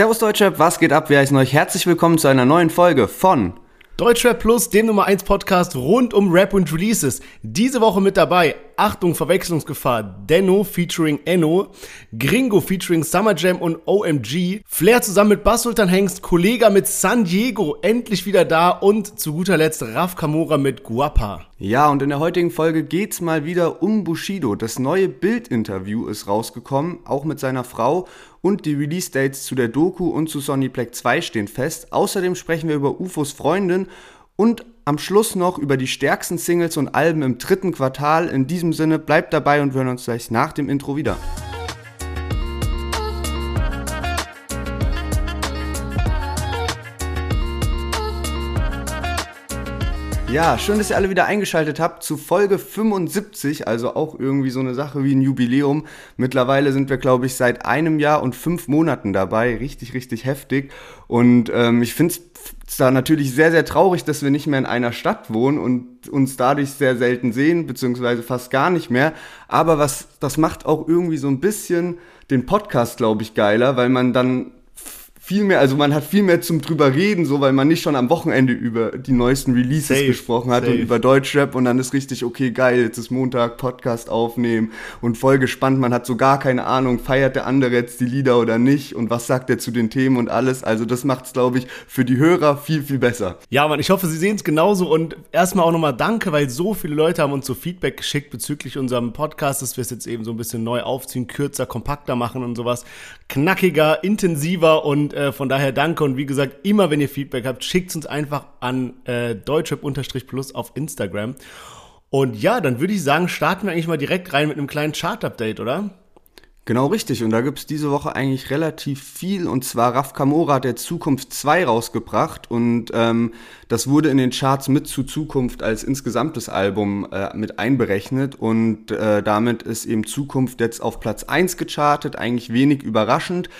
Servus Deutschrap, was geht ab? Wir heißen euch herzlich willkommen zu einer neuen Folge von Deutschrap Plus, dem Nummer 1 Podcast rund um Rap und Releases. Diese Woche mit dabei, Achtung, Verwechslungsgefahr, Denno featuring Enno, Gringo featuring Summer Jam und OMG, Flair zusammen mit Bass Sultan Hengst, Kollega mit San Diego, endlich wieder da und zu guter Letzt Raf Kamora mit Guapa. Ja, und in der heutigen Folge geht's mal wieder um Bushido. Das neue Bild-Interview ist rausgekommen, auch mit seiner Frau und die Release-Dates zu der Doku und zu Sonny Black 2 stehen fest. Außerdem sprechen wir über UFOs Freundin und am Schluss noch über die stärksten Singles und Alben im dritten Quartal. In diesem Sinne, bleibt dabei und wir hören uns gleich nach dem Intro wieder. Ja, schön, dass ihr alle wieder eingeschaltet habt zu Folge 75, also auch irgendwie so eine Sache wie ein Jubiläum. Mittlerweile sind wir, glaube ich, seit einem Jahr und fünf Monaten dabei. Richtig, richtig heftig. Und ähm, ich finde es da natürlich sehr, sehr traurig, dass wir nicht mehr in einer Stadt wohnen und uns dadurch sehr selten sehen, beziehungsweise fast gar nicht mehr. Aber was, das macht auch irgendwie so ein bisschen den Podcast, glaube ich, geiler, weil man dann viel mehr, also man hat viel mehr zum drüber reden, so weil man nicht schon am Wochenende über die neuesten Releases safe, gesprochen hat safe. und über Deutschrap und dann ist richtig, okay, geil, jetzt ist Montag, Podcast aufnehmen und voll gespannt, man hat so gar keine Ahnung, feiert der andere jetzt die Lieder oder nicht und was sagt er zu den Themen und alles. Also das macht es, glaube ich, für die Hörer viel, viel besser. Ja, Mann, ich hoffe, Sie sehen es genauso und erstmal auch nochmal danke, weil so viele Leute haben uns so Feedback geschickt bezüglich unserem Podcast, dass wir es jetzt eben so ein bisschen neu aufziehen, kürzer, kompakter machen und sowas. Knackiger, intensiver und äh, von daher danke und wie gesagt, immer wenn ihr Feedback habt, schickt uns einfach an äh, deutschrap-plus auf Instagram. Und ja, dann würde ich sagen, starten wir eigentlich mal direkt rein mit einem kleinen Chart-Update, oder? Genau richtig. Und da gibt es diese Woche eigentlich relativ viel. Und zwar Raf Kamora hat der Zukunft 2 rausgebracht. Und ähm, das wurde in den Charts mit zu Zukunft als insgesamtes Album äh, mit einberechnet. Und äh, damit ist eben Zukunft jetzt auf Platz 1 gechartet. Eigentlich wenig überraschend.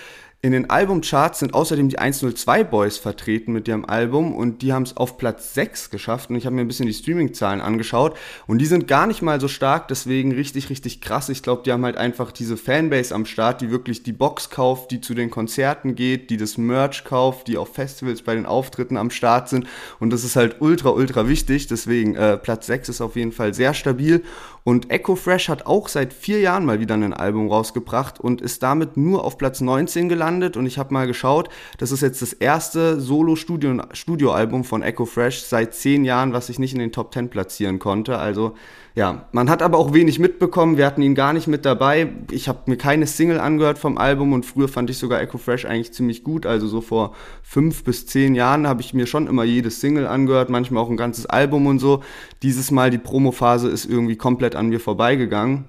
In den Albumcharts sind außerdem die 102 Boys vertreten mit ihrem Album und die haben es auf Platz 6 geschafft und ich habe mir ein bisschen die Streaming-Zahlen angeschaut und die sind gar nicht mal so stark, deswegen richtig, richtig krass. Ich glaube, die haben halt einfach diese Fanbase am Start, die wirklich die Box kauft, die zu den Konzerten geht, die das Merch kauft, die auf Festivals bei den Auftritten am Start sind und das ist halt ultra, ultra wichtig, deswegen äh, Platz 6 ist auf jeden Fall sehr stabil und Echo Fresh hat auch seit vier Jahren mal wieder ein Album rausgebracht und ist damit nur auf Platz 19 gelandet. Und ich habe mal geschaut, das ist jetzt das erste Solo-Studio-Album von Echo Fresh seit zehn Jahren, was sich nicht in den Top 10 platzieren konnte. Also ja, man hat aber auch wenig mitbekommen. Wir hatten ihn gar nicht mit dabei. Ich habe mir keine Single angehört vom Album und früher fand ich sogar Echo Fresh eigentlich ziemlich gut. Also so vor fünf bis zehn Jahren habe ich mir schon immer jedes Single angehört, manchmal auch ein ganzes Album und so. Dieses Mal die Promophase ist irgendwie komplett an mir vorbeigegangen.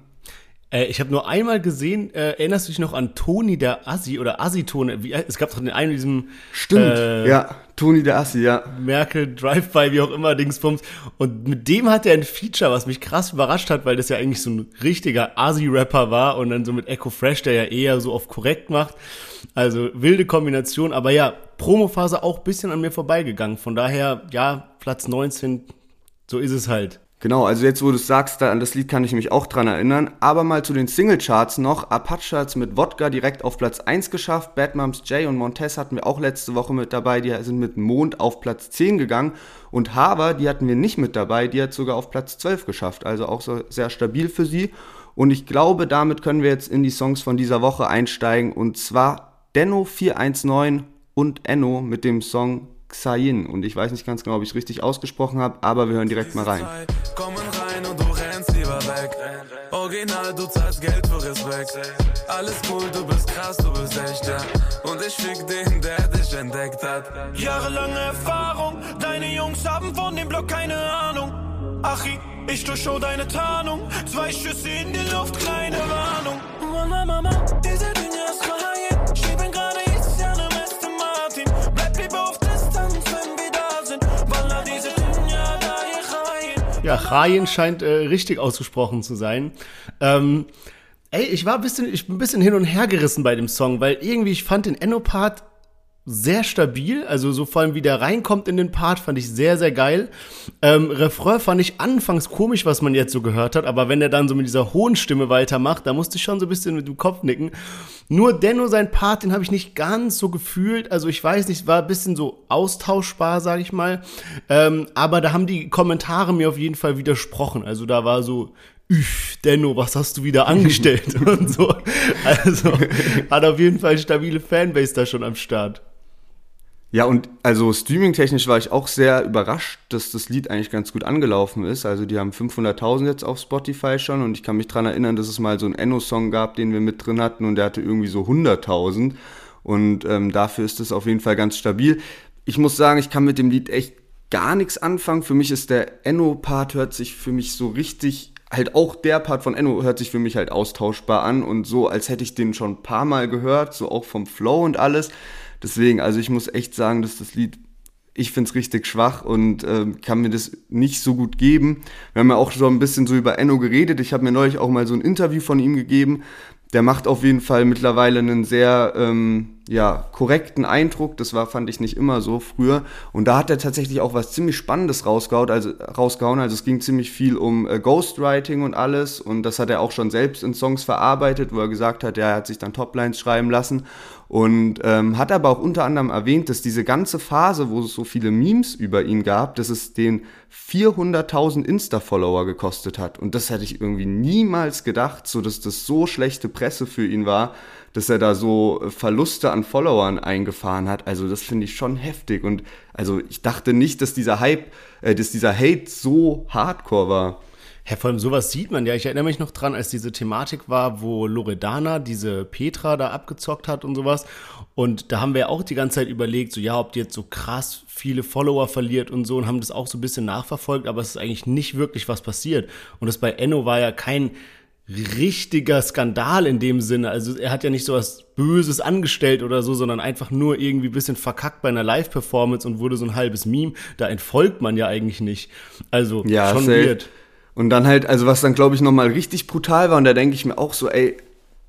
Äh, ich habe nur einmal gesehen, äh, erinnerst du dich noch an Toni der Assi oder Assi-Tone? Es gab doch den einen diesem. Stimmt, äh, ja, Toni der Assi, ja. Merkel, Drive-By, wie auch immer, Dingsbums. Und mit dem hat er ein Feature, was mich krass überrascht hat, weil das ja eigentlich so ein richtiger Assi-Rapper war und dann so mit Echo Fresh, der ja eher so auf korrekt macht. Also wilde Kombination, aber ja, Promophase auch bisschen an mir vorbeigegangen. Von daher, ja, Platz 19, so ist es halt. Genau, also jetzt, wo du es sagst, an das Lied kann ich mich auch dran erinnern. Aber mal zu den Singlecharts noch. Apache hat es mit Wodka direkt auf Platz 1 geschafft. Bad Moms J und Montez hatten wir auch letzte Woche mit dabei. Die sind mit Mond auf Platz 10 gegangen. Und Haber, die hatten wir nicht mit dabei. Die hat sogar auf Platz 12 geschafft. Also auch so sehr stabil für sie. Und ich glaube, damit können wir jetzt in die Songs von dieser Woche einsteigen. Und zwar Denno 419 und Enno mit dem Song Xayin. Und ich weiß nicht ganz genau, ob ich es richtig ausgesprochen habe, aber wir hören direkt mal rein. Kommen rein und du rennst lieber weg. Original, du zahlst Geld für Respekt. Alles cool, du bist krass, du bist echt, ja. Und ich fick den, der dich entdeckt hat. Jahrelange Erfahrung, deine Jungs haben von dem Block keine Ahnung. Achi, ich durchschau deine Tarnung. Zwei Schüsse in die Luft, kleine Warnung. Mama, Mama, diese Dinge ist verheiratet. Ja, Chayin scheint äh, richtig ausgesprochen zu sein. Ähm, ey, ich war ein bisschen, ich bin ein bisschen hin und her gerissen bei dem Song, weil irgendwie ich fand den Enno-Part sehr stabil, also so vor allem wie der reinkommt in den Part, fand ich sehr, sehr geil. Ähm, Refrain fand ich anfangs komisch, was man jetzt so gehört hat, aber wenn er dann so mit dieser hohen Stimme weitermacht, da musste ich schon so ein bisschen mit dem Kopf nicken. Nur dennoch sein Part, den habe ich nicht ganz so gefühlt, also ich weiß nicht, war ein bisschen so austauschbar, sage ich mal, ähm, aber da haben die Kommentare mir auf jeden Fall widersprochen, also da war so, Üff, Denno, was hast du wieder angestellt und so. Also hat auf jeden Fall stabile Fanbase da schon am Start. Ja, und also streamingtechnisch war ich auch sehr überrascht, dass das Lied eigentlich ganz gut angelaufen ist. Also die haben 500.000 jetzt auf Spotify schon und ich kann mich dran erinnern, dass es mal so einen Enno-Song gab, den wir mit drin hatten und der hatte irgendwie so 100.000 und ähm, dafür ist es auf jeden Fall ganz stabil. Ich muss sagen, ich kann mit dem Lied echt gar nichts anfangen. Für mich ist der Enno-Part hört sich für mich so richtig halt auch der Part von Enno hört sich für mich halt austauschbar an und so, als hätte ich den schon ein paar Mal gehört, so auch vom Flow und alles. Deswegen, also ich muss echt sagen, dass das Lied, ich finde es richtig schwach und äh, kann mir das nicht so gut geben. Wir haben ja auch schon ein bisschen so über Enno geredet. Ich habe mir neulich auch mal so ein Interview von ihm gegeben. Der macht auf jeden Fall mittlerweile einen sehr ähm, ja, korrekten Eindruck. Das war, fand ich nicht immer so früher. Und da hat er tatsächlich auch was ziemlich Spannendes rausgehauen. Also, rausgehauen. also es ging ziemlich viel um äh, Ghostwriting und alles. Und das hat er auch schon selbst in Songs verarbeitet, wo er gesagt hat, ja, er hat sich dann Toplines schreiben lassen. Und ähm, hat aber auch unter anderem erwähnt, dass diese ganze Phase, wo es so viele Memes über ihn gab, dass es den 400.000 Insta-Follower gekostet hat. Und das hätte ich irgendwie niemals gedacht, so dass das so schlechte Presse für ihn war, dass er da so Verluste an Followern eingefahren hat. Also das finde ich schon heftig. Und also ich dachte nicht, dass dieser Hype, äh, dass dieser Hate so hardcore war. Ja, vor allem sowas sieht man ja. Ich erinnere mich noch dran, als diese Thematik war, wo Loredana diese Petra da abgezockt hat und sowas. Und da haben wir ja auch die ganze Zeit überlegt, so ja, ob die jetzt so krass viele Follower verliert und so und haben das auch so ein bisschen nachverfolgt, aber es ist eigentlich nicht wirklich was passiert. Und das bei Enno war ja kein richtiger Skandal in dem Sinne. Also er hat ja nicht so was Böses angestellt oder so, sondern einfach nur irgendwie ein bisschen verkackt bei einer Live-Performance und wurde so ein halbes Meme. Da entfolgt man ja eigentlich nicht. Also ja, schon safe. weird. Und dann halt, also was dann glaube ich nochmal richtig brutal war, und da denke ich mir auch so, ey,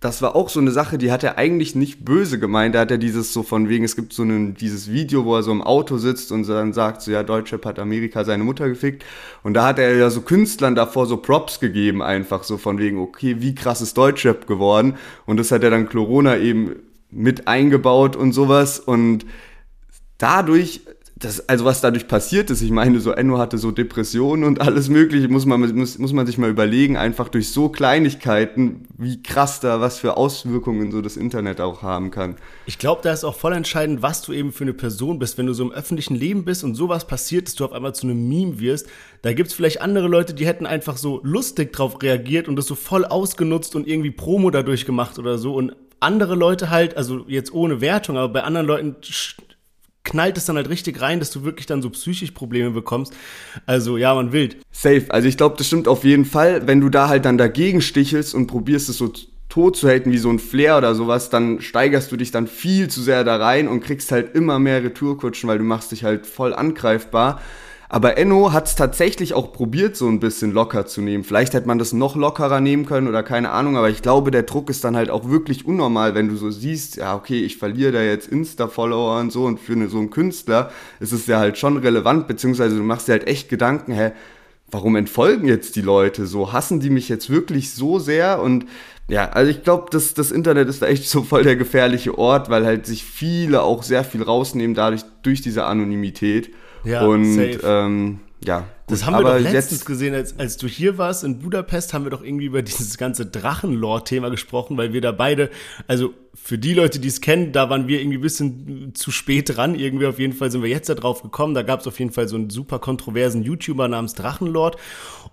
das war auch so eine Sache, die hat er eigentlich nicht böse gemeint. Da hat er dieses so von wegen, es gibt so ein, dieses Video, wo er so im Auto sitzt und dann sagt so, ja, Deutschrap hat Amerika seine Mutter gefickt. Und da hat er ja so Künstlern davor so Props gegeben, einfach so von wegen, okay, wie krass ist Deutschrap geworden. Und das hat er dann Corona eben mit eingebaut und sowas. Und dadurch das, also was dadurch passiert ist, ich meine, so Enno hatte so Depressionen und alles mögliche, muss man, muss, muss man sich mal überlegen, einfach durch so Kleinigkeiten, wie krass da, was für Auswirkungen so das Internet auch haben kann. Ich glaube, da ist auch voll entscheidend, was du eben für eine Person bist. Wenn du so im öffentlichen Leben bist und sowas passiert, dass du auf einmal zu einem Meme wirst, da gibt es vielleicht andere Leute, die hätten einfach so lustig drauf reagiert und das so voll ausgenutzt und irgendwie Promo dadurch gemacht oder so und andere Leute halt, also jetzt ohne Wertung, aber bei anderen Leuten knallt es dann halt richtig rein, dass du wirklich dann so psychisch Probleme bekommst. Also ja, man wild. Safe. Also ich glaube, das stimmt auf jeden Fall. Wenn du da halt dann dagegen stichelst und probierst es so tot zu halten wie so ein Flair oder sowas, dann steigerst du dich dann viel zu sehr da rein und kriegst halt immer mehr Retourkutschen, weil du machst dich halt voll angreifbar. Aber Enno hat es tatsächlich auch probiert, so ein bisschen locker zu nehmen. Vielleicht hätte man das noch lockerer nehmen können oder keine Ahnung, aber ich glaube, der Druck ist dann halt auch wirklich unnormal, wenn du so siehst, ja, okay, ich verliere da jetzt Insta-Follower und so und für eine, so einen Künstler ist es ja halt schon relevant, beziehungsweise du machst dir halt echt Gedanken, hä, warum entfolgen jetzt die Leute so? Hassen die mich jetzt wirklich so sehr? Und ja, also ich glaube, das, das Internet ist da echt so voll der gefährliche Ort, weil halt sich viele auch sehr viel rausnehmen dadurch, durch diese Anonymität. Ja, und safe. Ähm, ja. Das haben wir doch letztens jetzt, gesehen, als, als du hier warst in Budapest, haben wir doch irgendwie über dieses ganze Drachenlore-Thema gesprochen, weil wir da beide, also für die Leute, die es kennen, da waren wir irgendwie ein bisschen zu spät dran. Irgendwie auf jeden Fall sind wir jetzt da drauf gekommen. Da gab es auf jeden Fall so einen super kontroversen YouTuber namens Drachenlord.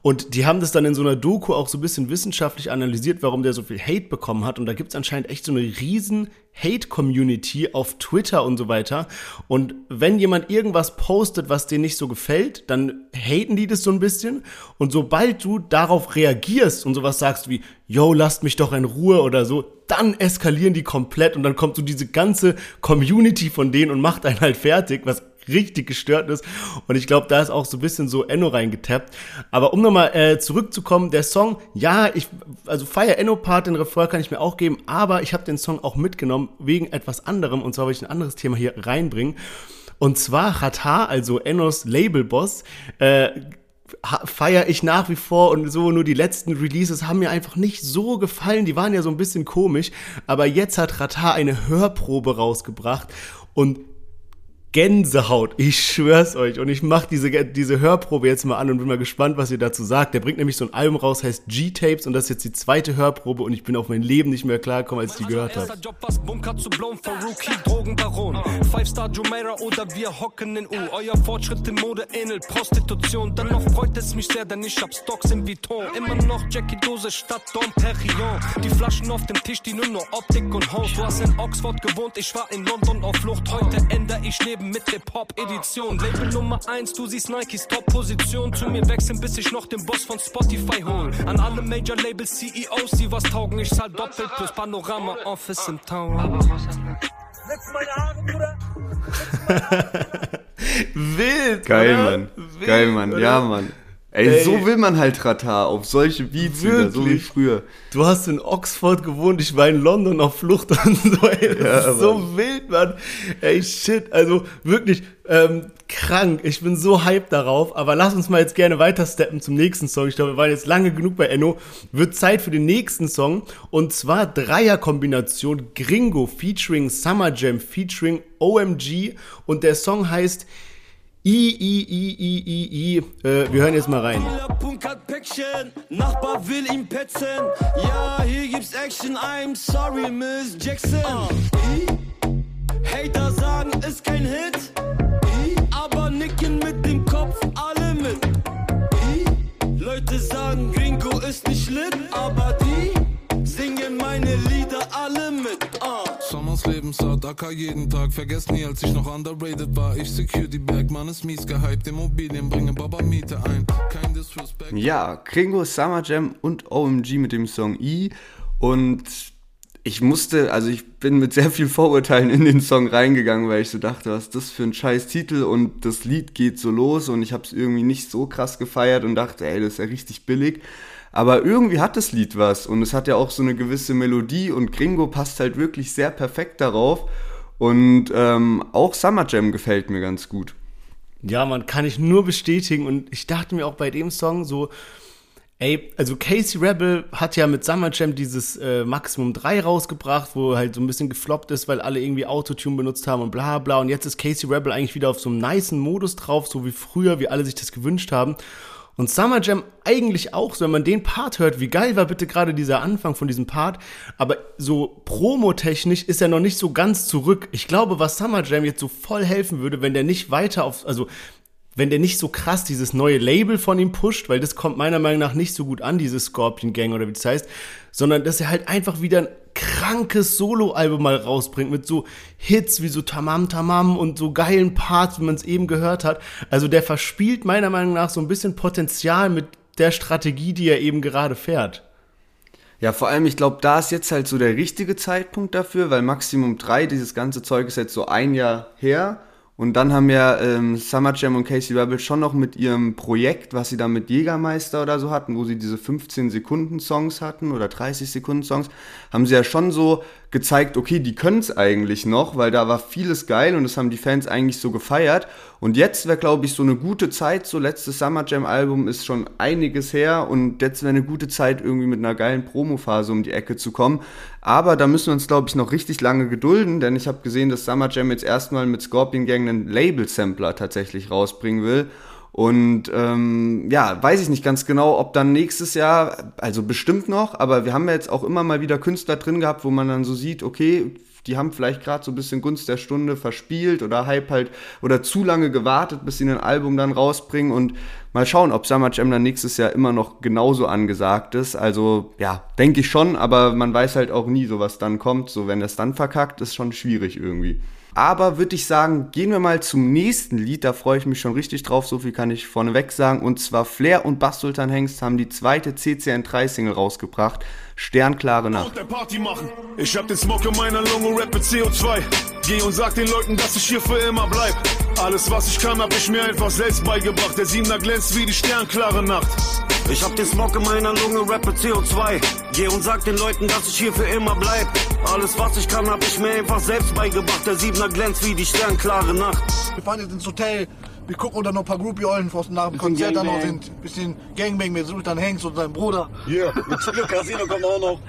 Und die haben das dann in so einer Doku auch so ein bisschen wissenschaftlich analysiert, warum der so viel Hate bekommen hat. Und da gibt es anscheinend echt so eine riesen Hate-Community auf Twitter und so weiter. Und wenn jemand irgendwas postet, was dir nicht so gefällt, dann haten die das so ein bisschen. Und sobald du darauf reagierst und sowas sagst wie, yo, lasst mich doch in Ruhe oder so, dann eskalieren die komplett und dann kommt so diese ganze Community von denen und macht einen halt fertig, was richtig gestört ist. Und ich glaube, da ist auch so ein bisschen so Enno reingetappt. Aber um nochmal äh, zurückzukommen, der Song, ja, ich, also Fire Enno-Part, den Refrain kann ich mir auch geben, aber ich habe den Song auch mitgenommen wegen etwas anderem. Und zwar will ich ein anderes Thema hier reinbringen. Und zwar hat H, also Ennos Labelboss, äh, feiere ich nach wie vor und so nur die letzten Releases haben mir einfach nicht so gefallen. Die waren ja so ein bisschen komisch, aber jetzt hat Rata eine Hörprobe rausgebracht und Gänsehaut, ich schwör's euch. Und ich mach diese, diese Hörprobe jetzt mal an und bin mal gespannt, was ihr dazu sagt. Der bringt nämlich so ein Album raus, heißt G-Tapes und das ist jetzt die zweite Hörprobe und ich bin auf mein Leben nicht mehr klargekommen, als ich die gehört habe. Five-Star Jumeirah oder wir hocken in U. Euer Fortschritt in Mode ähnelt Prostitution. Dennoch freut es mich sehr, denn ich hab Stocks im Vuitton. Immer noch Jackie Dose statt Dom Perignon. Die Flaschen auf dem Tisch, die nur noch Optik und Haus. Du hast in Oxford gewohnt, ich war in London auf Flucht. Heute ändere ich Leben Leben mit Hip-Hop-Edition. Label Nummer 1, du siehst Nikes Top-Position. Zu mir wechseln, bis ich noch den Boss von Spotify hol. An alle Major-Label-CEOs, die was taugen, ich zahl doppelt plus Panorama-Office im Town. Wild! Geil, oder? Mann. Wild, Geil, Mann. Oder? Ja, Mann. Ey, Ey, so will man halt Ratar, auf solche Beats wirklich? wieder, so wie früher. Du hast in Oxford gewohnt, ich war in London auf Flucht und so, ey, das ja, ist so wild, Mann. Ey, shit, also wirklich ähm, krank. Ich bin so hyped darauf, aber lass uns mal jetzt gerne weiter steppen zum nächsten Song. Ich glaube, wir waren jetzt lange genug bei Enno. Wird Zeit für den nächsten Song und zwar Dreierkombination Gringo featuring Summer Jam featuring OMG und der Song heißt I, I, I, I, I, I. Äh, wir hören jetzt mal rein. Nachbar will ihn petzen. Ja, hier gibt's Action. I'm sorry, Miss Jackson. Hater sagen, ist kein Hit. Aber nicken mit dem Kopf alle mit. Leute sagen, Gringo ist nicht lit. Aber die singen meine Lieder alle mit. Sommers Lebensart, AK jeden Tag. Vergesst nie, als ich noch underrated war. Ich secure die Bag, man ist mies gehypt. Immobilien bringen Baba Miete ein. Kein Disrespect. Ja, Kringo, Summer Jam und OMG mit dem Song E. Und ich musste, also ich bin mit sehr viel Vorurteilen in den Song reingegangen, weil ich so dachte, was ist das für ein scheiß Titel und das Lied geht so los und ich habe es irgendwie nicht so krass gefeiert und dachte, ey, das ist ja richtig billig. Aber irgendwie hat das Lied was und es hat ja auch so eine gewisse Melodie und Gringo passt halt wirklich sehr perfekt darauf. Und ähm, auch Summer Jam gefällt mir ganz gut. Ja, man kann ich nur bestätigen und ich dachte mir auch bei dem Song so, ey, also Casey Rebel hat ja mit Summer Jam dieses äh, Maximum 3 rausgebracht, wo halt so ein bisschen gefloppt ist, weil alle irgendwie Autotune benutzt haben und bla bla. Und jetzt ist Casey Rebel eigentlich wieder auf so einem niceen Modus drauf, so wie früher, wie alle sich das gewünscht haben. Und Summer Jam eigentlich auch, so wenn man den Part hört, wie geil war bitte gerade dieser Anfang von diesem Part, aber so promotechnisch ist er noch nicht so ganz zurück. Ich glaube, was Summer Jam jetzt so voll helfen würde, wenn der nicht weiter auf, also wenn der nicht so krass dieses neue Label von ihm pusht, weil das kommt meiner Meinung nach nicht so gut an, diese Scorpion Gang oder wie das heißt, sondern dass er halt einfach wieder ein krankes Soloalbum mal rausbringt mit so Hits wie so Tamam Tamam und so geilen Parts, wie man es eben gehört hat. Also der verspielt meiner Meinung nach so ein bisschen Potenzial mit der Strategie, die er eben gerade fährt. Ja, vor allem, ich glaube, da ist jetzt halt so der richtige Zeitpunkt dafür, weil Maximum 3, dieses ganze Zeug ist jetzt so ein Jahr her und dann haben ja ähm, Summer Jam und Casey Rebel schon noch mit ihrem Projekt, was sie da mit Jägermeister oder so hatten, wo sie diese 15 Sekunden Songs hatten oder 30 Sekunden Songs, haben sie ja schon so gezeigt, okay, die können es eigentlich noch, weil da war vieles geil und das haben die Fans eigentlich so gefeiert. Und jetzt wäre, glaube ich, so eine gute Zeit, so letztes Summer Jam Album ist schon einiges her und jetzt wäre eine gute Zeit, irgendwie mit einer geilen Promophase um die Ecke zu kommen. Aber da müssen wir uns, glaube ich, noch richtig lange gedulden, denn ich habe gesehen, dass Summer Jam jetzt erstmal mit Scorpion Gang einen Label-Sampler tatsächlich rausbringen will. Und ähm, ja, weiß ich nicht ganz genau, ob dann nächstes Jahr, also bestimmt noch, aber wir haben ja jetzt auch immer mal wieder Künstler drin gehabt, wo man dann so sieht, okay, die haben vielleicht gerade so ein bisschen Gunst der Stunde verspielt oder Hype halt oder zu lange gewartet, bis sie ein Album dann rausbringen und mal schauen, ob Summer Jam dann nächstes Jahr immer noch genauso angesagt ist. Also ja, denke ich schon, aber man weiß halt auch nie, so was dann kommt. So wenn das dann verkackt, ist schon schwierig irgendwie. Aber würde ich sagen, gehen wir mal zum nächsten Lied. Da freue ich mich schon richtig drauf. So viel kann ich vorneweg sagen. Und zwar Flair und Bass Sultan Hengst haben die zweite CCN3 Single rausgebracht. Sternklare Nacht. Ich hab den Smoke in meiner Lunge, rappe CO2. Geh und sag den Leuten, dass ich hier für immer bleib. Alles, was ich kann, hab ich mir einfach selbst beigebracht. Der Siebener glänzt wie die sternklare Nacht. Ich hab den Smog in meiner Lunge, rappe CO2. Geh und sag den Leuten, dass ich hier für immer bleib. Alles, was ich kann, hab ich mir einfach selbst beigebracht. Der Siebener glänzt wie die sternklare Nacht. Wir fahren jetzt ins Hotel. Wir gucken dann noch ein paar Groupie-Eulen nach dem Konzert dann noch sind. Bisschen Gangbang mit Sultan Hengst und seinem Bruder. Hier, yeah. mit Casino kommt auch noch.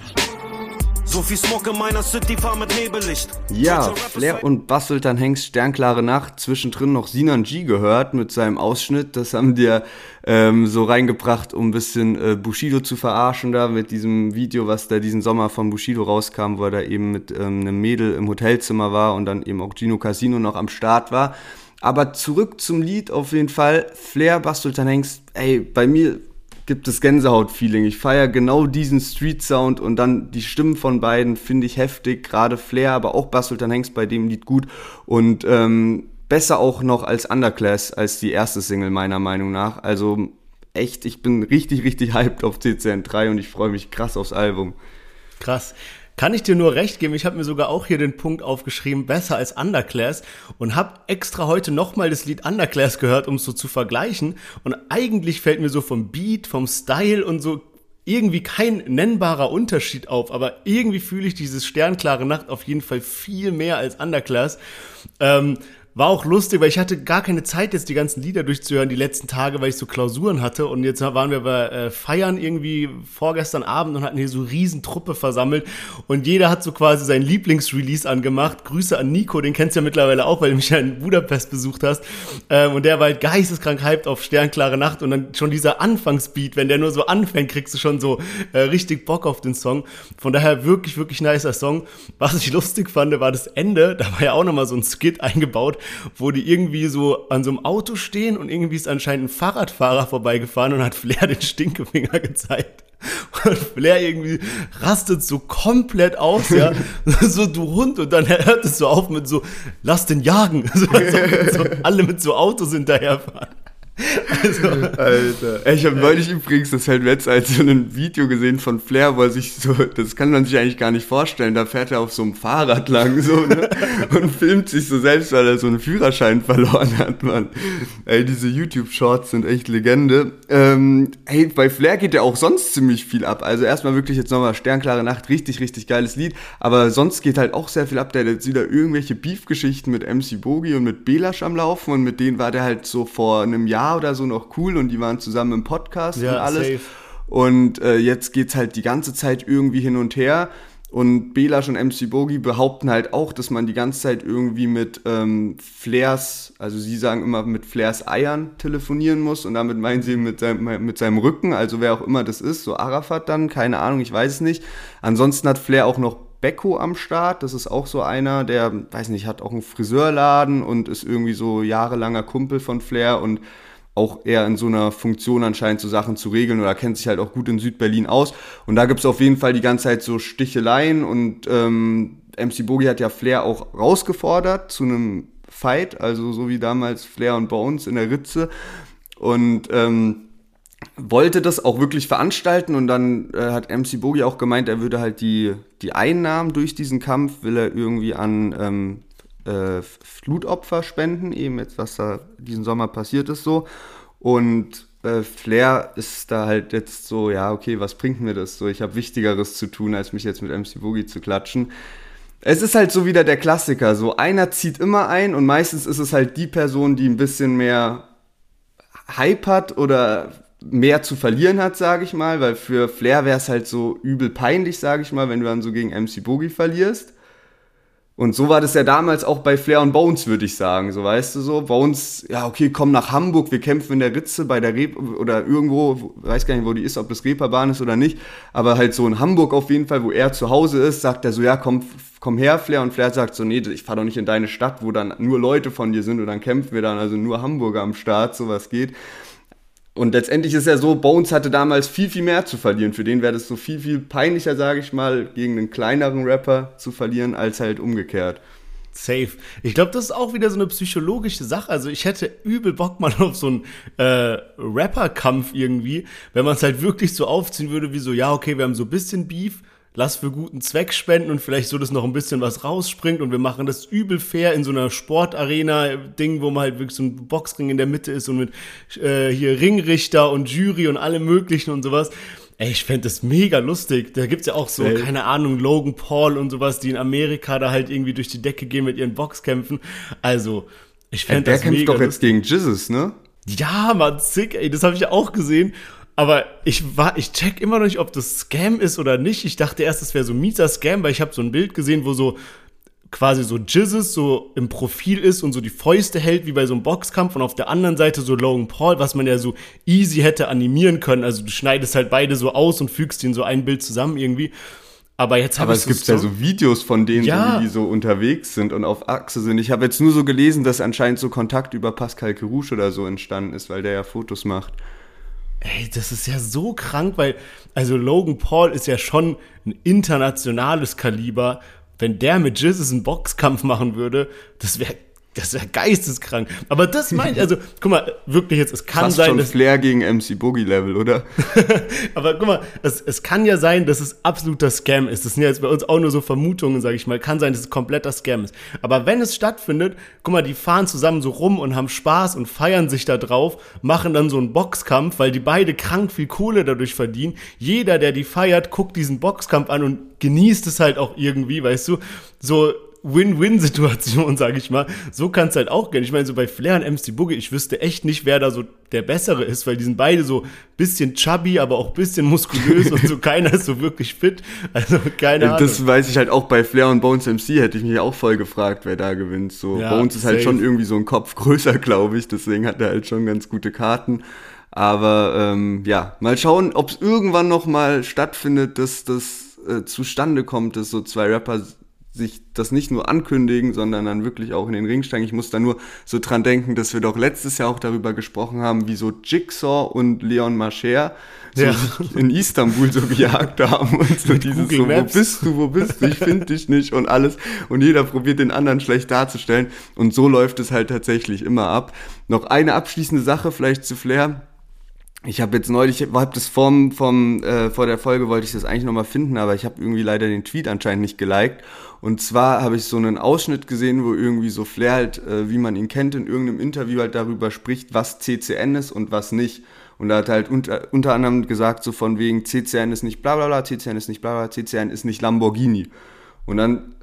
So viel Smog in meiner City, fahr mit Nebellicht. Ja, Flair und Bass Sultan Hengst, Sternklare Nacht, zwischendrin noch Sinan G gehört mit seinem Ausschnitt. Das haben die ähm, so reingebracht, um ein bisschen äh, Bushido zu verarschen da mit diesem Video, was da diesen Sommer von Bushido rauskam, wo er da eben mit ähm, einem Mädel im Hotelzimmer war und dann eben auch Gino Casino noch am Start war. Aber zurück zum Lied auf jeden Fall. Flair, Bass Sultan Hengst, ey, bei mir gibt es Gänsehaut-Feeling. Ich feiere genau diesen Street-Sound und dann die Stimmen von beiden finde ich heftig. Gerade Flair, aber auch Bass Sultan Hengst bei dem Lied gut. Und ähm, besser auch noch als Underclass, als die erste Single meiner Meinung nach. Also echt, ich bin richtig, richtig hyped auf CCN3 und ich freue mich krass aufs Album. Krass. Kann ich dir nur recht geben, ich habe mir sogar auch hier den Punkt aufgeschrieben, besser als Underclass und habe extra heute nochmal das Lied Underclass gehört, um es so zu vergleichen. Und eigentlich fällt mir so vom Beat, vom Style und so irgendwie kein nennbarer Unterschied auf, aber irgendwie fühle ich dieses sternklare Nacht auf jeden Fall viel mehr als Underclass. Ähm, war auch lustig, weil ich hatte gar keine Zeit, jetzt die ganzen Lieder durchzuhören, die letzten Tage, weil ich so Klausuren hatte. Und jetzt waren wir bei äh, Feiern irgendwie vorgestern Abend und hatten hier so riesen Truppe versammelt. Und jeder hat so quasi sein Lieblingsrelease angemacht. Grüße an Nico, den kennst du ja mittlerweile auch, weil du mich ja in Budapest besucht hast. Ähm, und der war halt geisteskrank hyped auf Sternklare Nacht. Und dann schon dieser Anfangsbeat, wenn der nur so anfängt, kriegst du schon so äh, richtig Bock auf den Song. Von daher wirklich, wirklich nicer Song. Was ich lustig fand, war das Ende. Da war ja auch nochmal so ein Skit eingebaut wo die irgendwie so an so einem Auto stehen und irgendwie ist anscheinend ein Fahrradfahrer vorbeigefahren und hat Flair den Stinkefinger gezeigt. Und Flair irgendwie rastet so komplett aus, ja. so, du Hund. Und dann hört es so auf mit so, lass den jagen. So, so, alle mit so Autos hinterherfahren. Also. Alter. Ich habe neulich übrigens, das fällt mir jetzt als so ein Video gesehen von Flair, wo er sich so, das kann man sich eigentlich gar nicht vorstellen, da fährt er auf so einem Fahrrad lang so, ne? und filmt sich so selbst, weil er so einen Führerschein verloren hat, man. Ey, diese YouTube-Shorts sind echt Legende. Ähm, hey, bei Flair geht ja auch sonst ziemlich viel ab. Also erstmal wirklich jetzt nochmal Sternklare Nacht, richtig, richtig geiles Lied. Aber sonst geht halt auch sehr viel ab. Der hat jetzt wieder irgendwelche Beef-Geschichten mit MC Bogi und mit Belasch am Laufen und mit denen war der halt so vor einem Jahr oder so noch cool und die waren zusammen im Podcast ja, und alles. Safe. Und äh, jetzt geht's halt die ganze Zeit irgendwie hin und her. Und Belash und MC Bogi behaupten halt auch, dass man die ganze Zeit irgendwie mit ähm, Flairs, also sie sagen immer mit Flairs Eiern telefonieren muss und damit meinen sie mit seinem, mit seinem Rücken, also wer auch immer das ist, so Arafat dann, keine Ahnung, ich weiß es nicht. Ansonsten hat Flair auch noch Becko am Start. Das ist auch so einer, der, weiß nicht, hat auch einen Friseurladen und ist irgendwie so jahrelanger Kumpel von Flair und auch eher in so einer Funktion anscheinend so Sachen zu regeln oder kennt sich halt auch gut in Südberlin aus. Und da gibt es auf jeden Fall die ganze Zeit so Sticheleien und ähm, MC Bogi hat ja Flair auch rausgefordert zu einem Fight, also so wie damals Flair und Bones in der Ritze. Und ähm, wollte das auch wirklich veranstalten und dann äh, hat MC Bogi auch gemeint, er würde halt die, die Einnahmen durch diesen Kampf, will er irgendwie an ähm, äh, Flutopfer spenden, eben jetzt, was da diesen Sommer passiert ist so. Und äh, Flair ist da halt jetzt so, ja, okay, was bringt mir das so? Ich habe Wichtigeres zu tun, als mich jetzt mit MC Boogie zu klatschen. Es ist halt so wieder der Klassiker, so einer zieht immer ein und meistens ist es halt die Person, die ein bisschen mehr Hype hat oder mehr zu verlieren hat, sage ich mal, weil für Flair wäre es halt so übel peinlich, sage ich mal, wenn du dann so gegen MC Boogie verlierst. Und so war das ja damals auch bei Flair und Bones, würde ich sagen. So weißt du so, Bones, ja okay, komm nach Hamburg, wir kämpfen in der Ritze bei der Rep oder irgendwo, weiß gar nicht, wo die ist, ob das Reeperbahn ist oder nicht, aber halt so in Hamburg auf jeden Fall, wo er zu Hause ist, sagt er so, ja komm, komm her, Flair. Und Flair sagt so, nee, ich fahr doch nicht in deine Stadt, wo dann nur Leute von dir sind und dann kämpfen wir dann, also nur Hamburger am Start, sowas geht. Und letztendlich ist ja so, Bones hatte damals viel, viel mehr zu verlieren. Für den wäre das so viel, viel peinlicher, sage ich mal, gegen einen kleineren Rapper zu verlieren, als halt umgekehrt. Safe. Ich glaube, das ist auch wieder so eine psychologische Sache. Also ich hätte übel Bock mal auf so einen äh, Rapper-Kampf irgendwie, wenn man es halt wirklich so aufziehen würde, wie so, ja, okay, wir haben so ein bisschen Beef, lass für guten Zweck spenden und vielleicht so, dass noch ein bisschen was rausspringt und wir machen das übel fair in so einer Sportarena-Ding, wo man halt wirklich so ein Boxring in der Mitte ist und mit äh, hier Ringrichter und Jury und allem möglichen und sowas. Ey, ich fände das mega lustig. Da gibt's ja auch so, Ey. keine Ahnung, Logan Paul und sowas, die in Amerika da halt irgendwie durch die Decke gehen mit ihren Boxkämpfen. Also, ich fände Der das kämpft mega doch jetzt lustig. gegen Jesus, ne? Ja, Mann, sick, ey, das habe ich ja auch gesehen. Aber ich war, ich check immer noch nicht, ob das Scam ist oder nicht. Ich dachte erst, es wäre so ein mieser Scam, weil ich habe so ein Bild gesehen, wo so quasi so Jizzes so im Profil ist und so die Fäuste hält wie bei so einem Boxkampf und auf der anderen Seite so Logan Paul, was man ja so easy hätte animieren können. Also du schneidest halt beide so aus und fügst in so ein Bild zusammen irgendwie. Aber jetzt habe Aber ich es gibt ja so Videos von denen, Ja. so, die so unterwegs sind und auf Achse sind. Ich habe jetzt nur so gelesen, dass anscheinend so Kontakt über Pascal Kerouche oder so entstanden ist, weil der ja Fotos macht. Ey, das ist ja so krank, weil, also Logan Paul ist ja schon ein internationales Kaliber. Wenn der mit Jesus einen Boxkampf machen würde, das wäre das wäre geisteskrank. Aber das meint, also, guck mal, wirklich jetzt, es kann Fast sein, schon dass, Flair gegen MC Boogie Level, oder? aber guck mal, es, es kann ja sein, dass es absoluter Scam ist. Das sind ja jetzt bei uns auch nur so Vermutungen, sage ich mal. Kann sein, dass es kompletter Scam ist. Aber wenn es stattfindet, guck mal, die fahren zusammen so rum und haben Spaß und feiern sich da drauf, machen dann so einen Boxkampf, weil die beide krank viel Kohle dadurch verdienen. Jeder, der die feiert, guckt diesen Boxkampf an und genießt es halt auch irgendwie, weißt du? So Win-Win-Situation, sage ich mal. So kann es halt auch gehen. Ich meine, so bei Flair und MC Boogie, ich wüsste echt nicht, wer da so der Bessere ist, weil die sind beide so bisschen chubby, aber auch bisschen muskulös und so keiner ist so wirklich fit. Also keine Ahnung. Das weiß ich halt auch bei Flair und Bones MC, hätte ich mich auch voll gefragt, wer da gewinnt. So, Ja, Bones ist halt safe. schon irgendwie so ein Kopf größer, glaube ich, deswegen hat er halt schon ganz gute Karten. Aber ähm, ja, mal schauen, ob es irgendwann noch mal stattfindet, dass das äh, zustande kommt, dass so zwei Rapper sich das nicht nur ankündigen, sondern dann wirklich auch in den Ring steigen. Ich muss da nur so dran denken, dass wir doch letztes Jahr auch darüber gesprochen haben, wie so Jigsaw und Leon Mascher so Ja. in Istanbul so gejagt haben und so dieses Google so, wo bist du, wo bist du, ich finde dich nicht und alles und jeder probiert den anderen schlecht darzustellen und so läuft es halt tatsächlich immer ab. Noch eine abschließende Sache vielleicht zu Flair. Ich habe jetzt neulich, ich habe das vom, vom, äh, vor der Folge wollte ich das eigentlich nochmal finden, aber ich habe irgendwie leider den Tweet anscheinend nicht geliked. Und zwar habe ich so einen Ausschnitt gesehen, wo irgendwie so Flair halt, äh, wie man ihn kennt, in irgendeinem Interview halt darüber spricht, was CCN ist und was nicht. Und er hat halt unter, unter anderem gesagt, so von wegen CCN ist nicht bla bla bla, CCN ist nicht bla bla, CCN ist nicht Lamborghini. Und dann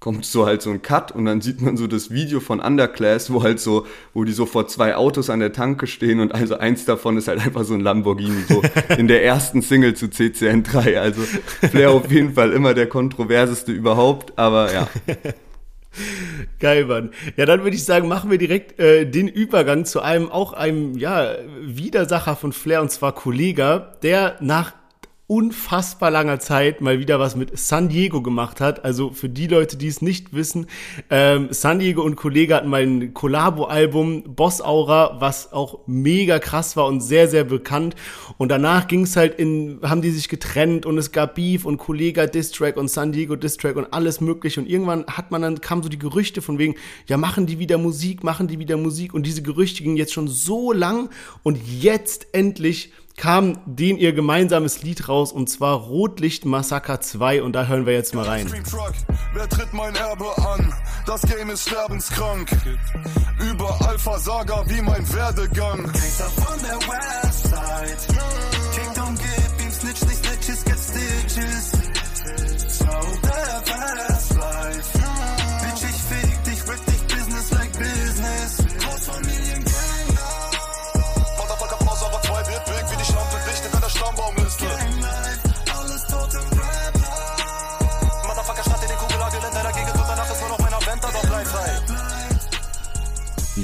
kommt so halt so ein Cut und dann sieht man so das Video von Underclass, wo halt so, wo die so vor zwei Autos an der Tanke stehen und also eins davon ist halt einfach so ein Lamborghini, so in der ersten Single zu CCN3. Also Flair auf jeden Fall immer der kontroverseste überhaupt, aber ja. Geil, Mann. Ja, dann würde ich sagen, machen wir direkt äh, den Übergang zu einem, auch einem, ja, Widersacher von Flair, und zwar Kollega, der nach unfassbar langer Zeit mal wieder was mit San Diego gemacht hat. Also für die Leute, die es nicht wissen, ähm, San Diego und Kollega hatten mal ein Collabo-Album, Boss Aura, was auch mega krass war und sehr, sehr bekannt. Und danach ging es halt in, haben die sich getrennt und es gab Beef und Kollega Distrack und San Diego Distrack und alles mögliche. Und irgendwann hat man dann, kamen so die Gerüchte von wegen, ja, machen die wieder Musik, machen die wieder Musik. Und diese Gerüchte gingen jetzt schon so lang und jetzt endlich kam den ihr gemeinsames Lied raus und zwar Rotlicht Massaker 2 und da hören wir jetzt mal rein. Wer tritt mein Erbe an? Das Game ist sterbenskrank. Überall Versager wie mein Werdegang. Gangster von der Westside.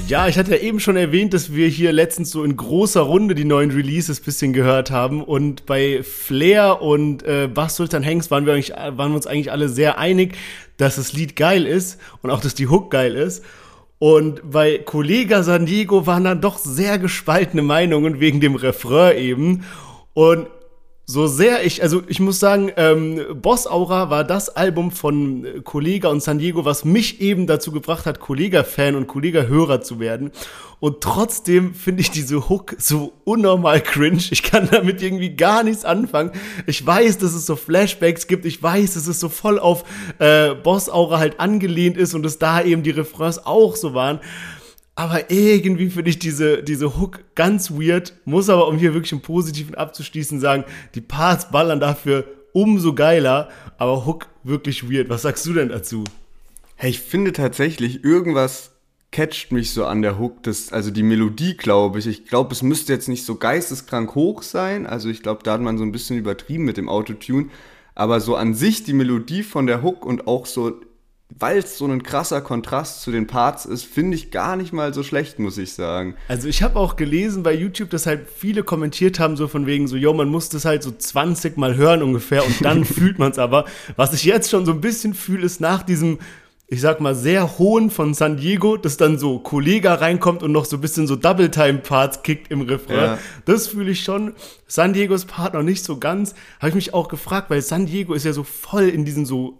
Ja, ich hatte ja eben schon erwähnt, dass wir hier letztens so in großer Runde die neuen Releases bisschen gehört haben und bei Flair und äh, Bach Sultan Hengst waren wir, eigentlich, waren wir uns eigentlich alle sehr einig, dass das Lied geil ist und auch, dass die Hook geil ist. Und bei Kollega San Diego waren dann doch sehr gespaltene Meinungen wegen dem Refrain eben. Und so sehr ich, also ich muss sagen, ähm, Boss Aura war das Album von äh, Kollega und San Diego, was mich eben dazu gebracht hat, Kollega-Fan und Kollega-Hörer zu werden. Und trotzdem finde ich diese Hook so unnormal cringe. Ich kann damit irgendwie gar nichts anfangen. Ich weiß, dass es so Flashbacks gibt. Ich weiß, dass es so voll auf äh, Boss Aura halt angelehnt ist und dass da eben die Refrains auch so waren. Aber irgendwie finde ich diese, diese Hook ganz weird, muss aber, um hier wirklich im Positiven abzuschließen, sagen, die Parts ballern dafür umso geiler, aber Hook wirklich weird. Was sagst du denn dazu? Hey, ich finde tatsächlich, irgendwas catcht mich so an der Hook, das, also die Melodie, glaube ich. Ich glaube, es müsste jetzt nicht so geisteskrank hoch sein. Also ich glaube, da hat man so ein bisschen übertrieben mit dem Autotune. Aber so an sich die Melodie von der Hook und auch so weil es so ein krasser Kontrast zu den Parts ist, finde ich gar nicht mal so schlecht, muss ich sagen. Also ich habe auch gelesen bei YouTube, dass halt viele kommentiert haben, so von wegen so, yo, man muss das halt so 20 Mal hören ungefähr und dann fühlt man es aber. Was ich jetzt schon so ein bisschen fühle, ist nach diesem, ich sag mal, sehr hohen von San Diego, dass dann so Kollega reinkommt und noch so ein bisschen so Double-Time-Parts kickt im Refrain. Ja. Das fühle ich schon. San Diegos Part noch nicht so ganz. Habe ich mich auch gefragt, weil San Diego ist ja so voll in diesen so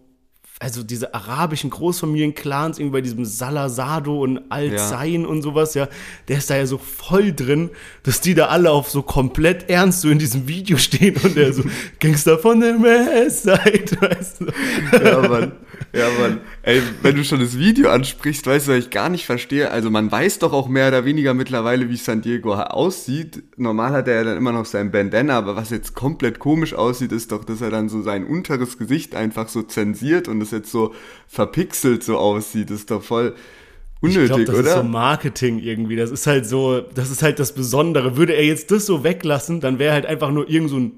also diese arabischen Großfamilienclans, irgendwie bei diesem Salazado und Al-Zain ja. und sowas, ja, der ist da ja so voll drin, dass die da alle auf so komplett ernst so in diesem Video stehen und der so Gangster von der Westside, weißt du. Ja, Mann. Ja, Mann. Ey, wenn du schon das Video ansprichst, weißt du, was ich gar nicht verstehe. Also man weiß doch auch mehr oder weniger mittlerweile, wie San Diego aussieht. Normal hat er ja dann immer noch sein Bandana, aber was jetzt komplett komisch aussieht, ist doch, dass er dann so sein unteres Gesicht einfach so zensiert und es jetzt so verpixelt so aussieht. Das ist doch voll unnötig, ich glaub, das oder? Das ist so Marketing irgendwie. Das ist halt so, das ist halt das Besondere. Würde er jetzt das so weglassen, dann wäre halt einfach nur irgend so ein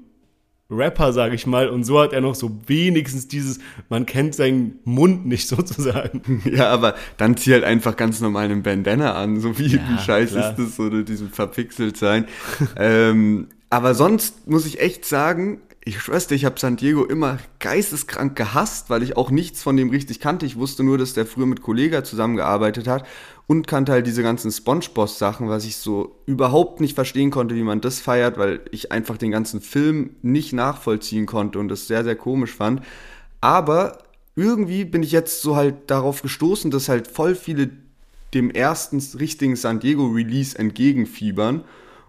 Rapper, sage ich mal, und so hat er noch so wenigstens dieses, man kennt seinen Mund nicht sozusagen. Ja, aber dann zieh halt einfach ganz normal einen Bandana an, so wie, ja, wie scheiße ist das, oder diesem verpixelt sein. ähm, aber sonst muss ich echt sagen, ich schwör's dir, ich habe San Diego immer geisteskrank gehasst, weil ich auch nichts von dem richtig kannte. Ich wusste nur, dass der früher mit Kollega zusammengearbeitet hat und kannte halt diese ganzen Spongeboss-Sachen, was ich so überhaupt nicht verstehen konnte, wie man das feiert, weil ich einfach den ganzen Film nicht nachvollziehen konnte und das sehr, sehr komisch fand. Aber irgendwie bin ich jetzt so halt darauf gestoßen, dass halt voll viele dem ersten richtigen San Diego Release entgegenfiebern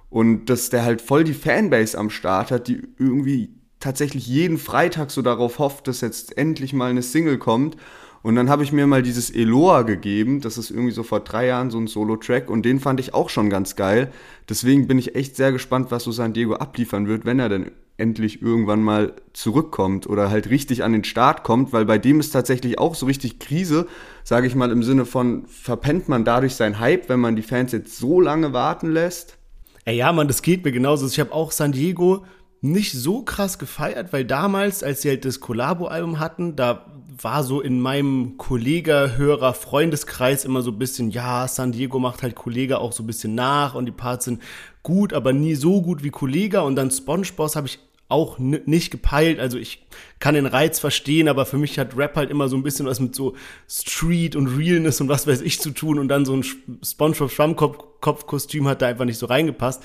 und dass der halt voll die Fanbase am Start hat, die irgendwie tatsächlich jeden Freitag so darauf hofft, dass jetzt endlich mal eine Single kommt und dann habe ich mir mal dieses Eloa gegeben, das ist irgendwie so vor drei Jahren so ein Solo-Track und den fand ich auch schon ganz geil. Deswegen bin ich echt sehr gespannt, was so San Diego abliefern wird, wenn er denn endlich irgendwann mal zurückkommt oder halt richtig an den Start kommt, weil bei dem ist tatsächlich auch so richtig Krise, sage ich mal im Sinne von, verpennt man dadurch sein Hype, wenn man die Fans jetzt so lange warten lässt? Ey, ja, Mann, das geht mir genauso. Ich habe auch San Diego nicht so krass gefeiert, weil damals, als sie halt das Collabo-Album hatten, da war so in meinem Kollege, Hörer, Freundeskreis immer so ein bisschen, ja, San Diego macht halt Kollege auch so ein bisschen nach und die Parts sind gut, aber nie so gut wie Kollege und dann SpongeBoss habe ich auch nicht gepeilt. Also ich kann den Reiz verstehen, aber für mich hat Rap halt immer so ein bisschen was mit so Street und Realness und was weiß ich zu tun. Und dann so ein SpongeBob Schwammkopf-Kostüm hat da einfach nicht so reingepasst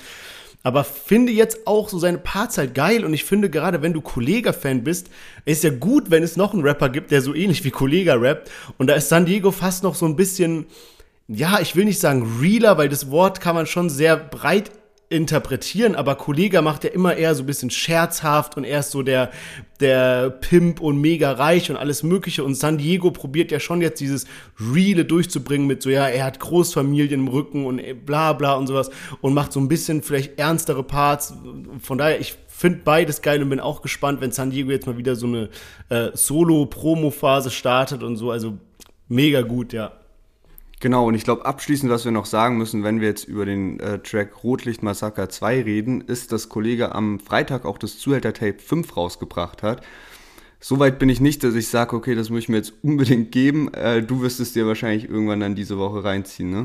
aber finde jetzt auch so seine Parts halt geil. Und ich finde gerade, wenn du Kollega-Fan bist, ist ja gut, wenn es noch einen Rapper gibt, der so ähnlich wie Kollega rappt. Und da ist San Diego fast noch so ein bisschen, ja, ich will nicht sagen realer, weil das Wort kann man schon sehr breit interpretieren, aber Kollega macht ja immer eher so ein bisschen scherzhaft und er ist so der, der Pimp und mega reich und alles Mögliche. Und San Diego probiert ja schon jetzt dieses Reale durchzubringen mit so, ja, er hat Großfamilien im Rücken und bla bla und sowas und macht so ein bisschen vielleicht ernstere Parts. Von daher, ich finde beides geil und bin auch gespannt, wenn San Diego jetzt mal wieder so eine äh, Solo-Promo-Phase startet und so. Also mega gut, ja. Genau, und ich glaube, abschließend, was wir noch sagen müssen, wenn wir jetzt über den äh, Track Rotlicht Massaker 2 reden, ist, dass Kollege am Freitag auch das Zuhälter-Tape 5 rausgebracht hat. Soweit bin ich nicht, dass ich sage, okay, das muss ich mir jetzt unbedingt geben. Äh, du wirst es dir wahrscheinlich irgendwann dann diese Woche reinziehen, ne?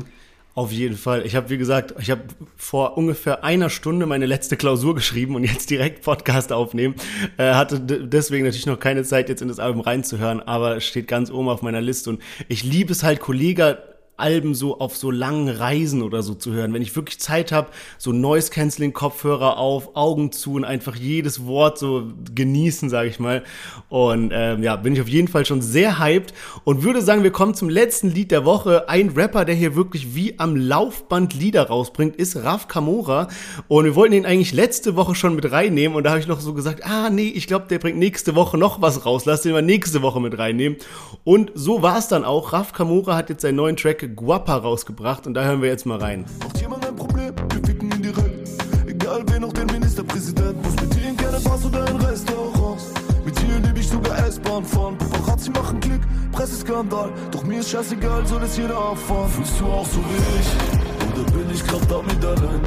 Auf jeden Fall. Ich habe, wie gesagt, ich habe vor ungefähr einer Stunde meine letzte Klausur geschrieben und jetzt direkt Podcast aufnehmen. Äh, hatte deswegen natürlich noch keine Zeit, jetzt in das Album reinzuhören, aber steht ganz oben auf meiner Liste. Und ich liebe es halt, Kollege Alben so auf so langen Reisen oder so zu hören. Wenn ich wirklich Zeit habe, so Noise Canceling Kopfhörer auf, Augen zu und einfach jedes Wort so genießen, sage ich mal. Und ähm, ja, bin ich auf jeden Fall schon sehr hyped und würde sagen, wir kommen zum letzten Lied der Woche. Ein Rapper, der hier wirklich wie am Laufband Lieder rausbringt, ist Raf Kamora und wir wollten ihn eigentlich letzte Woche schon mit reinnehmen und da habe ich noch so gesagt, ah nee, ich glaube, der bringt nächste Woche noch was raus. Lass den mal nächste Woche mit reinnehmen. Und so war es dann auch. Raf Kamora hat jetzt seinen neuen Track Guapa rausgebracht und da hören wir jetzt mal rein. Macht jemand ein Problem? Wir ficken ihn direkt. Egal wen, auch den Ministerpräsident. Muss mit dir in keine Bars oder in Restaurants. Mit dir lieb ich sogar S-Bahn fahren. Paparazzi machen Klick, Presseskandal. Doch mir ist scheißegal, soll es jeder erfahren. Fühlst du auch so wie ich? Oder bin ich grad damit allein?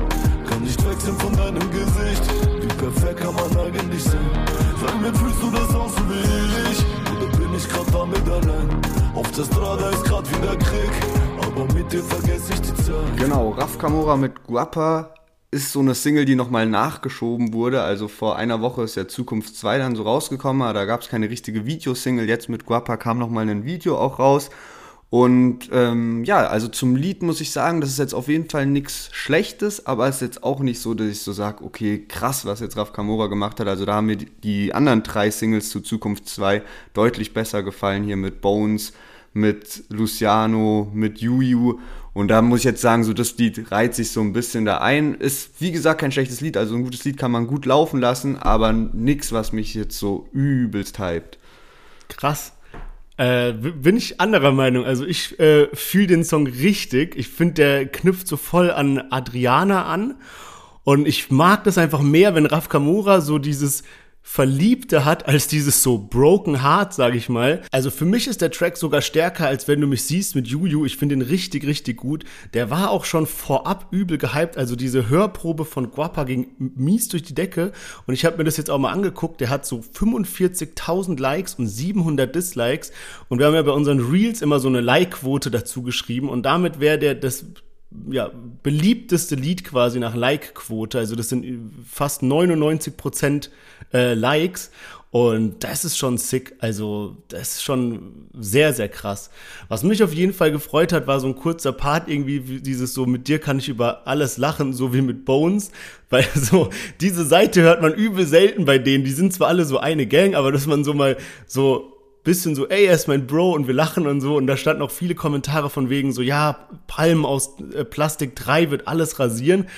Kann nicht wechseln von deinem Gesicht. Wie perfekt kann man eigentlich sein? Sag mir, fühlst du das auch so wie ich? Oder bin ich grad damit allein? Auf der Strada ist grad wieder Krieg. Aber mit dir vergesse ich die Zeit. Genau, Raf Kamora mit Guapa ist so eine Single, die nochmal nachgeschoben wurde. Also vor einer Woche ist ja Zukunft 2 dann so rausgekommen, aber da gab es keine richtige Videosingle. Jetzt mit Guapa kam nochmal ein Video auch raus. Und ähm, ja, also zum Lied muss ich sagen, das ist jetzt auf jeden Fall nichts Schlechtes, aber es ist jetzt auch nicht so, dass ich so sage, okay, krass, was jetzt Raf Kamora gemacht hat. Also da haben mir die, die anderen drei Singles zu Zukunft 2 deutlich besser gefallen, hier mit Bones, mit Luciano, mit Yuyu. Und da muss ich jetzt sagen, so das Lied reiht sich so ein bisschen da ein. Ist, wie gesagt, kein schlechtes Lied. Also ein gutes Lied kann man gut laufen lassen, aber nichts, was mich jetzt so übelst hypt. Krass. Äh, bin ich anderer Meinung. Also ich äh, fühle den Song richtig. Ich finde, der knüpft so voll an Adriana an. Und ich mag das einfach mehr, wenn Raf Kamura so dieses Verliebte hat als dieses so Broken Heart, sag ich mal. Also für mich ist der Track sogar stärker, als wenn du mich siehst mit Juju. Ich finde ihn richtig, richtig gut. Der war auch schon vorab übel gehypt. Also diese Hörprobe von Guapa ging mies durch die Decke. Und ich habe mir das jetzt auch mal angeguckt. Der hat so 45.000 Likes und 700 Dislikes. Und wir haben ja bei unseren Reels immer so eine Like-Quote dazu geschrieben. Und damit wäre der das ja, beliebteste Lied quasi nach Like-Quote. Also das sind fast 99 Prozent äh, Likes. Und das ist schon sick. Also, das ist schon sehr, sehr krass. Was mich auf jeden Fall gefreut hat, war so ein kurzer Part irgendwie, dieses so, mit dir kann ich über alles lachen, so wie mit Bones. Weil so, diese Seite hört man übel selten bei denen. Die sind zwar alle so eine Gang, aber dass man so mal so bisschen so, ey, er ist mein Bro und wir lachen und so. Und da standen auch viele Kommentare von wegen so, ja, Palmen aus äh, Plastik 3 wird alles rasieren.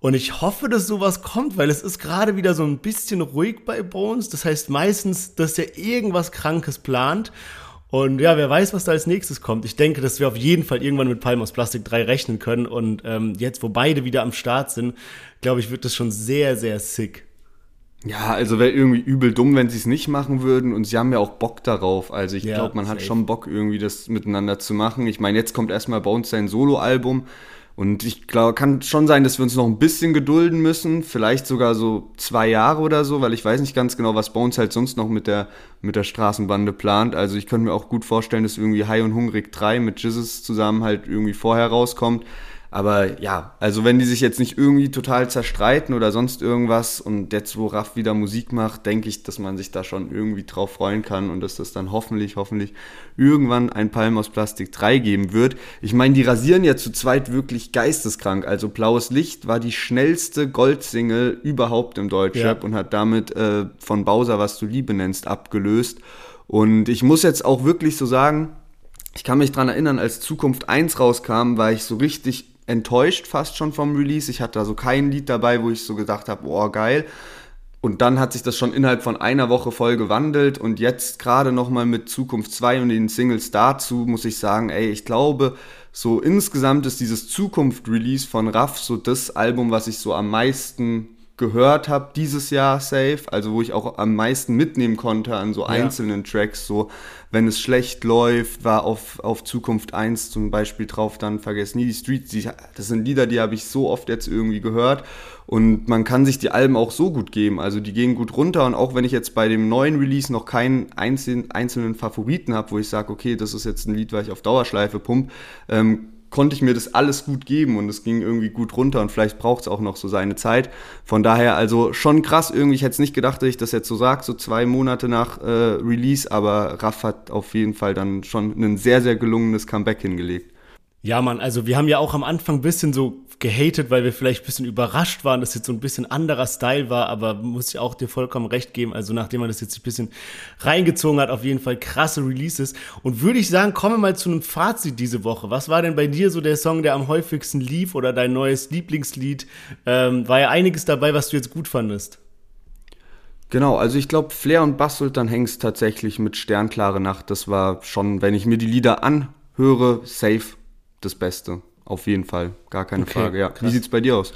Und ich hoffe, dass sowas kommt, weil es ist gerade wieder so ein bisschen ruhig bei Bones. Das heißt meistens, dass er irgendwas Krankes plant. Und ja, wer weiß, was da als nächstes kommt. Ich denke, dass wir auf jeden Fall irgendwann mit Palmen aus Plastik 3 rechnen können. Und ähm, jetzt, wo beide wieder am Start sind, glaube ich, wird das schon sehr, sehr sick. Ja, also wäre irgendwie übel dumm, wenn sie es nicht machen würden und sie haben ja auch Bock darauf. Also ich Ja, glaube, man hat safe. schon Bock, irgendwie das miteinander zu machen. Ich meine, jetzt kommt erstmal bei uns sein Soloalbum und ich glaube, kann schon sein, dass wir uns noch ein bisschen gedulden müssen, vielleicht sogar so zwei Jahre oder so, weil ich weiß nicht ganz genau, was Bones halt sonst noch mit der, mit der Straßenbande plant. Also ich könnte mir auch gut vorstellen, dass irgendwie High und Hungrig 3 mit Jizzes zusammen halt irgendwie vorher rauskommt. Aber ja, also wenn die sich jetzt nicht irgendwie total zerstreiten oder sonst irgendwas und jetzt, wo Raff wieder Musik macht, denke ich, dass man sich da schon irgendwie drauf freuen kann und dass das dann hoffentlich, hoffentlich irgendwann ein Palm aus Plastik 3 geben wird. Ich meine, die rasieren ja zu zweit wirklich geisteskrank. Also Blaues Licht war die schnellste Goldsingle überhaupt im Deutschrap Ja. und hat damit äh, von Bowser, was du Liebe nennst, abgelöst. Und ich muss jetzt auch wirklich so sagen, ich kann mich dran erinnern, als Zukunft 1 rauskam, war ich so richtig enttäuscht fast schon vom Release. Ich hatte da so kein Lied dabei, wo ich so gedacht habe, boah, geil. Und dann hat sich das schon innerhalb von einer Woche voll gewandelt und jetzt gerade nochmal mit Zukunft 2 und den Singles dazu muss ich sagen, ey, ich glaube, so insgesamt ist dieses Zukunft-Release von Raff so das Album, was ich so am meisten gehört habe dieses Jahr safe, also wo ich auch am meisten mitnehmen konnte an so einzelnen Tracks, so wenn es schlecht läuft, war auf, auf Zukunft 1 zum Beispiel drauf, dann vergesst nie die Streets, die, das sind Lieder, die habe ich so oft jetzt irgendwie gehört und man kann sich die Alben auch so gut geben, also die gehen gut runter und auch wenn ich jetzt bei dem neuen Release noch keinen einzelnen, einzelnen Favoriten habe, wo ich sage, okay, das ist jetzt ein Lied, weil ich auf Dauerschleife pump, ähm, konnte ich mir das alles gut geben und es ging irgendwie gut runter und vielleicht braucht es auch noch so seine Zeit. Von daher also schon krass irgendwie. Ich hätte es nicht gedacht, dass ich das jetzt so sage, so zwei Monate nach äh, Release, aber Raff hat auf jeden Fall dann schon ein sehr, sehr gelungenes Comeback hingelegt. Ja, Mann, also wir haben ja auch am Anfang ein bisschen so gehatet, weil wir vielleicht ein bisschen überrascht waren, dass jetzt so ein bisschen anderer Style war, aber muss ich auch dir vollkommen recht geben. Also nachdem man das jetzt ein bisschen reingezogen hat, auf jeden Fall krasse Releases. Und würde ich sagen, kommen wir mal zu einem Fazit diese Woche. Was war denn bei dir so der Song, der am häufigsten lief oder dein neues Lieblingslied? Ähm, war ja einiges dabei, was du jetzt gut fandest. Genau, also ich glaube, Flair und Bassultan Hengst tatsächlich mit Sternklare Nacht, das war schon, wenn ich mir die Lieder anhöre, safe das Beste. Auf jeden Fall, gar keine okay, Frage. Ja. Krass. Wie sieht's bei dir aus?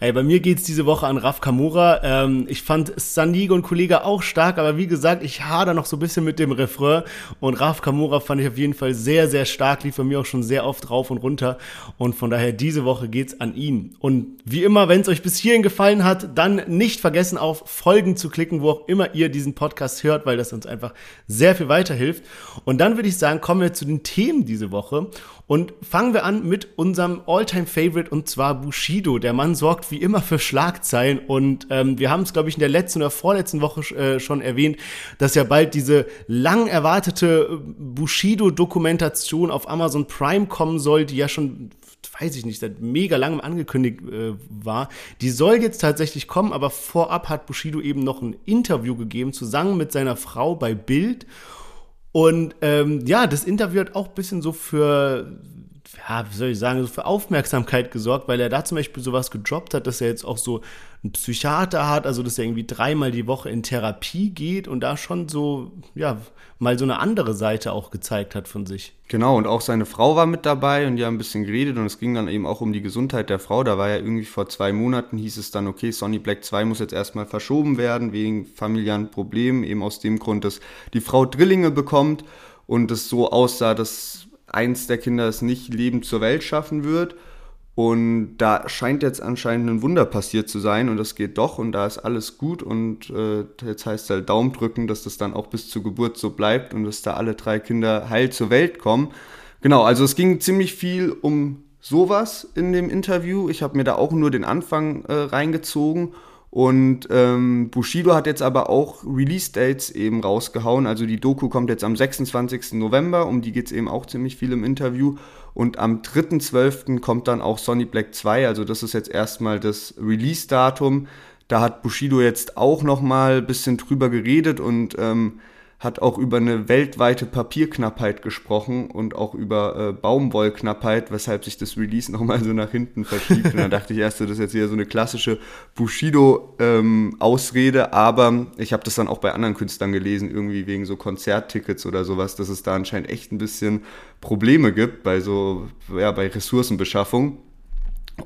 Ey, bei mir geht's diese Woche an Raf Kamura. Ähm, ich fand Sandigo und Kollege auch stark, aber wie gesagt, ich hader noch so ein bisschen mit dem Refrain. Und Raf Kamura fand ich auf jeden Fall sehr, sehr stark, lief bei mir auch schon sehr oft rauf und runter. Und von daher, diese Woche geht's an ihn. Und wie immer, wenn es euch bis hierhin gefallen hat, dann nicht vergessen, auf Folgen zu klicken, wo auch immer ihr diesen Podcast hört, weil das uns einfach sehr viel weiterhilft. Und dann würde ich sagen, kommen wir zu den Themen diese Woche. Und fangen wir an mit unserem All-Time-Favorite und zwar Bushido. Der Mann sorgt wie immer für Schlagzeilen und ähm, wir haben es, glaube ich, in der letzten oder vorletzten Woche äh, schon erwähnt, dass ja bald diese lang erwartete äh, Bushido-Dokumentation auf Amazon Prime kommen soll, die ja schon weiß ich nicht, seit mega langem angekündigt äh, war. Die soll jetzt tatsächlich kommen, aber vorab hat Bushido eben noch ein Interview gegeben, zusammen mit seiner Frau bei Bild. Und ähm, ja, das Interview hat auch ein bisschen so für, ja, wie soll ich sagen, so für Aufmerksamkeit gesorgt, weil er da zum Beispiel sowas gedroppt hat, dass er jetzt auch so einen Psychiater hat, also dass er irgendwie dreimal die Woche in Therapie geht und da schon so, ja, mal so eine andere Seite auch gezeigt hat von sich. Genau, und auch seine Frau war mit dabei und die haben ein bisschen geredet und es ging dann eben auch um die Gesundheit der Frau. Da war ja irgendwie vor zwei Monaten hieß es dann, okay, Sonny Black 2 muss jetzt erstmal verschoben werden wegen familiären Problemen, eben aus dem Grund, dass die Frau Drillinge bekommt und es so aussah, dass eins der Kinder es nicht lebend zur Welt schaffen wird. Und da scheint jetzt anscheinend ein Wunder passiert zu sein und das geht doch und da ist alles gut und äh, jetzt heißt es halt Daumen drücken, dass das dann auch bis zur Geburt so bleibt und dass da alle drei Kinder heil zur Welt kommen. Genau, also es ging ziemlich viel um sowas in dem Interview. Ich habe mir da auch nur den Anfang äh, reingezogen und ähm, Bushido hat jetzt aber auch Release-Dates eben rausgehauen. Also die Doku kommt jetzt am 26. November, um die geht es eben auch ziemlich viel im Interview. Und am 3.12. kommt dann auch Sonny Black 2, also das ist jetzt erstmal das Release-Datum. Da hat Bushido jetzt auch nochmal ein bisschen drüber geredet und ähm, hat auch über eine weltweite Papierknappheit gesprochen und auch über äh, Baumwollknappheit, weshalb sich das Release nochmal so nach hinten verschiebt. und dann dachte ich erst, das ist jetzt hier so eine klassische Bushido-Ausrede, ähm, aber ich habe das dann auch bei anderen Künstlern gelesen, irgendwie wegen so Konzerttickets oder sowas, dass es da anscheinend echt ein bisschen Probleme gibt bei so, ja, bei Ressourcenbeschaffung.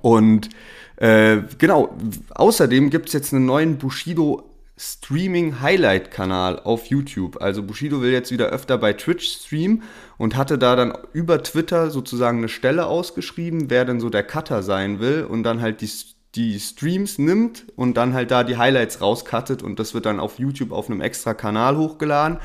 Und äh, genau, außerdem gibt es jetzt einen neuen Bushido Streaming-Highlight-Kanal auf YouTube. Also Bushido will jetzt wieder öfter bei Twitch streamen und hatte da dann über Twitter sozusagen eine Stelle ausgeschrieben, wer denn so der Cutter sein will und dann halt die, die Streams nimmt und dann halt da die Highlights rauscuttet und das wird dann auf YouTube auf einem extra Kanal hochgeladen.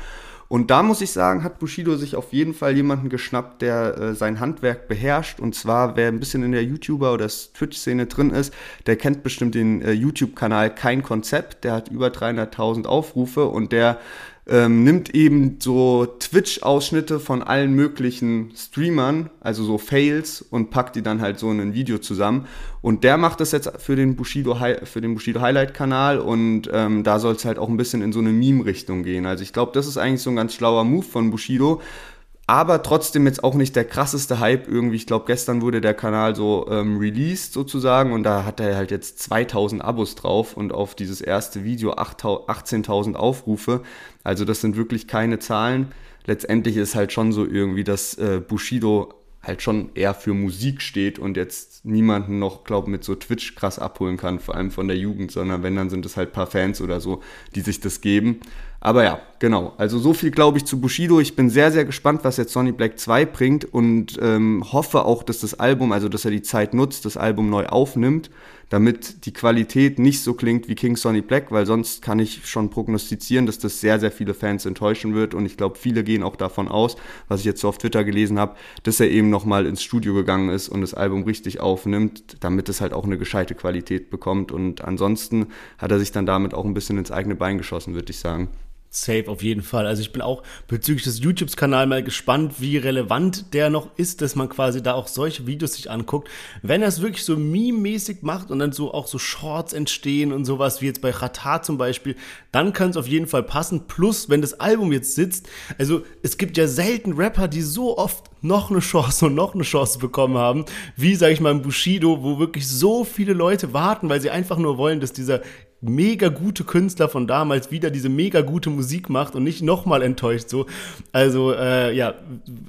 Und da muss ich sagen, hat Bushido sich auf jeden Fall jemanden geschnappt, der äh, sein Handwerk beherrscht. Und zwar, wer ein bisschen in der YouTuber- oder Twitch-Szene drin ist, der kennt bestimmt den äh, YouTube-Kanal Kein Konzept. Der hat über 300.000 Aufrufe und der ähm, nimmt eben so Twitch-Ausschnitte von allen möglichen Streamern, also so Fails und packt die dann halt so in ein Video zusammen. Und der macht das jetzt für den Bushido, den Bushido Highlight-Kanal und ähm, da soll es halt auch ein bisschen in so eine Meme-Richtung gehen. Also ich glaube, das ist eigentlich so ein ganz schlauer Move von Bushido, aber trotzdem jetzt auch nicht der krasseste Hype irgendwie. Ich glaube, gestern wurde der Kanal so ähm, released sozusagen und da hat er halt jetzt 2000 Abos drauf und auf dieses erste Video 18.000 Aufrufe. Also das sind wirklich keine Zahlen. Letztendlich ist halt schon so irgendwie, dass äh, Bushido halt schon eher für Musik steht und jetzt niemanden noch, glaube mit so Twitch krass abholen kann, vor allem von der Jugend, sondern wenn, dann sind es halt paar Fans oder so, die sich das geben. Aber ja, genau. Also so viel glaube ich zu Bushido. Ich bin sehr, sehr gespannt, was jetzt Sonny Black 2 bringt und ähm, hoffe auch, dass das Album, also dass er die Zeit nutzt, das Album neu aufnimmt, damit die Qualität nicht so klingt wie King Sonny Black, weil sonst kann ich schon prognostizieren, dass das sehr, sehr viele Fans enttäuschen wird und ich glaube, viele gehen auch davon aus, was ich jetzt so auf Twitter gelesen habe, dass er eben nochmal ins Studio gegangen ist und das Album richtig aufnimmt, damit es halt auch eine gescheite Qualität bekommt und ansonsten hat er sich dann damit auch ein bisschen ins eigene Bein geschossen, würde ich sagen. Safe, auf jeden Fall. Also ich bin auch bezüglich des YouTube-Kanals mal gespannt, wie relevant der noch ist, dass man quasi da auch solche Videos sich anguckt. Wenn er es wirklich so meme-mäßig macht und dann so auch so Shorts entstehen und sowas, wie jetzt bei Rata zum Beispiel, dann kann es auf jeden Fall passen. Plus, wenn das Album jetzt sitzt, also es gibt ja selten Rapper, die so oft noch eine Chance und noch eine Chance bekommen haben, wie, sag ich mal, im Bushido, wo wirklich so viele Leute warten, weil sie einfach nur wollen, dass dieser mega gute Künstler von damals wieder diese mega gute Musik macht und nicht nochmal enttäuscht so. Also äh, ja,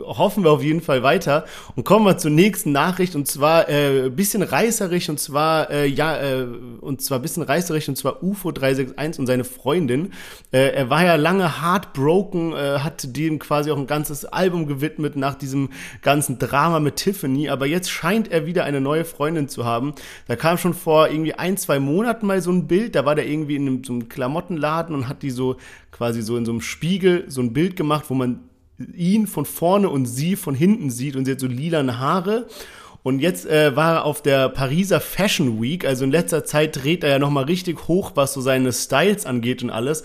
hoffen wir auf jeden Fall weiter und kommen wir zur nächsten Nachricht und zwar äh, bisschen reißerisch und zwar äh, ja äh, und zwar bisschen reißerisch und zwar UFO 361 und seine Freundin. Äh, er war ja lange heartbroken, äh, hat dem quasi auch ein ganzes Album gewidmet nach diesem ganzen Drama mit Tiffany, aber jetzt scheint er wieder eine neue Freundin zu haben. Da kam schon vor irgendwie ein, zwei Monaten mal so ein Bild, da war der irgendwie in einem, so einem Klamottenladen und hat die so quasi so in so einem Spiegel so ein Bild gemacht, wo man ihn von vorne und sie von hinten sieht und sie hat so lilane Haare. Und jetzt äh, war er auf der Pariser Fashion Week, also in letzter Zeit dreht er ja nochmal richtig hoch, was so seine Styles angeht und alles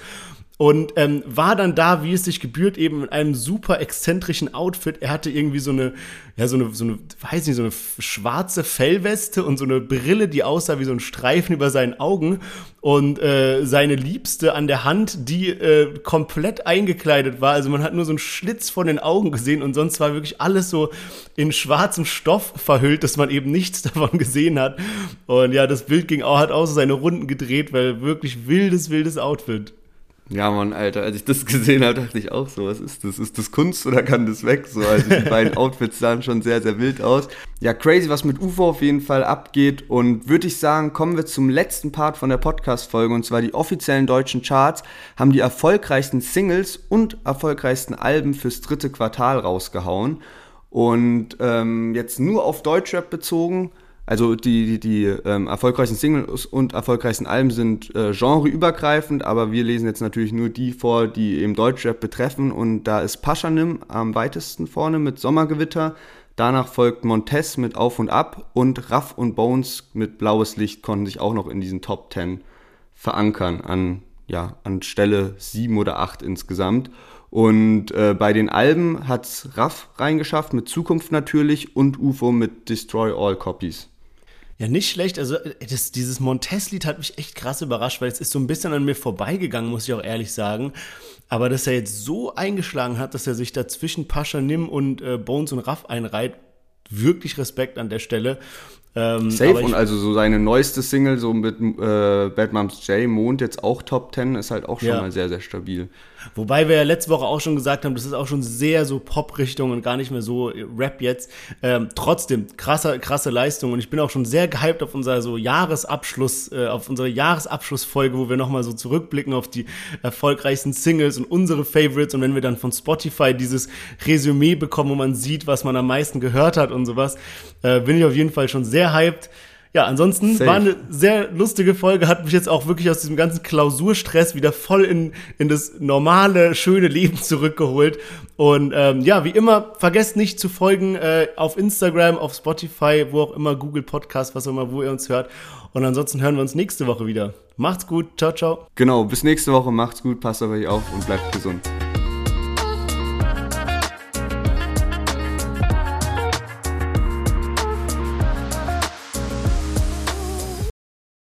und ähm, war dann da, wie es sich gebührt, eben in einem super exzentrischen Outfit. Er hatte irgendwie so eine, ja, so eine, so eine, weiß nicht, so eine schwarze Fellweste und so eine Brille, die aussah wie so ein Streifen über seinen Augen. Und äh, seine Liebste an der Hand, die äh, komplett eingekleidet war. Also man hat nur so einen Schlitz von den Augen gesehen und sonst war wirklich alles so in schwarzem Stoff verhüllt, dass man eben nichts davon gesehen hat. Und ja, das Bild ging auch, hat auch so seine Runden gedreht, weil wirklich wildes, wildes Outfit. Ja, Mann, Alter, als ich das gesehen habe, dachte ich auch so, was ist das? Ist das Kunst oder kann das weg? So, also die beiden Outfits sahen schon sehr, sehr wild aus. Ja, crazy, was mit UFO auf jeden Fall abgeht. Und würde ich sagen, kommen wir zum letzten Part von der Podcast-Folge. Und zwar die offiziellen deutschen Charts haben die erfolgreichsten Singles und erfolgreichsten Alben fürs dritte Quartal rausgehauen. Und ähm, jetzt nur auf Deutschrap bezogen also die, die, die ähm, erfolgreichsten Singles und erfolgreichsten Alben sind äh, genreübergreifend, aber wir lesen jetzt natürlich nur die vor, die eben Deutschrap betreffen. Und da ist Paschanim am weitesten vorne mit Sommergewitter. Danach folgt Montez mit Auf und Ab und Raff und Bones mit Blaues Licht konnten sich auch noch in diesen Top 10 verankern an, ja, an Stelle 7 oder 8 insgesamt. Und äh, bei den Alben hat's Raff reingeschafft mit Zukunft natürlich und UFO mit Destroy All Copies. Ja, nicht schlecht. Also das, dieses Montez-Lied hat mich echt krass überrascht, weil es ist so ein bisschen an mir vorbeigegangen, muss ich auch ehrlich sagen. Aber dass er jetzt so eingeschlagen hat, dass er sich da zwischen Pascha Nim und äh, Bones und Raff einreiht, wirklich Respekt an der Stelle. Ähm, Safe und also so seine neueste Single, so mit äh, Bad Moms J, Mond, jetzt auch Top 10, ist halt auch schon ja. mal sehr, sehr stabil. Wobei wir ja letzte Woche auch schon gesagt haben, das ist auch schon sehr so Pop-Richtung und gar nicht mehr so Rap jetzt. Ähm, trotzdem, krasse, krasse Leistung und ich bin auch schon sehr gehypt auf unser so Jahresabschluss, äh, auf unsere Jahresabschlussfolge, wo wir nochmal so zurückblicken auf die erfolgreichsten Singles und unsere Favorites und wenn wir dann von Spotify dieses Resümee bekommen, wo man sieht, was man am meisten gehört hat und sowas, äh, bin ich auf jeden Fall schon sehr hyped. Ja, ansonsten Safe. war eine sehr lustige Folge, hat mich jetzt auch wirklich aus diesem ganzen Klausurstress wieder voll in, in das normale, schöne Leben zurückgeholt. Und ähm, ja, wie immer, vergesst nicht zu folgen äh, auf Instagram, auf Spotify, wo auch immer, Google Podcast, was auch immer, wo ihr uns hört. Und ansonsten hören wir uns nächste Woche wieder. Macht's gut, ciao, ciao. Genau, bis nächste Woche, macht's gut, passt auf euch auf und bleibt gesund.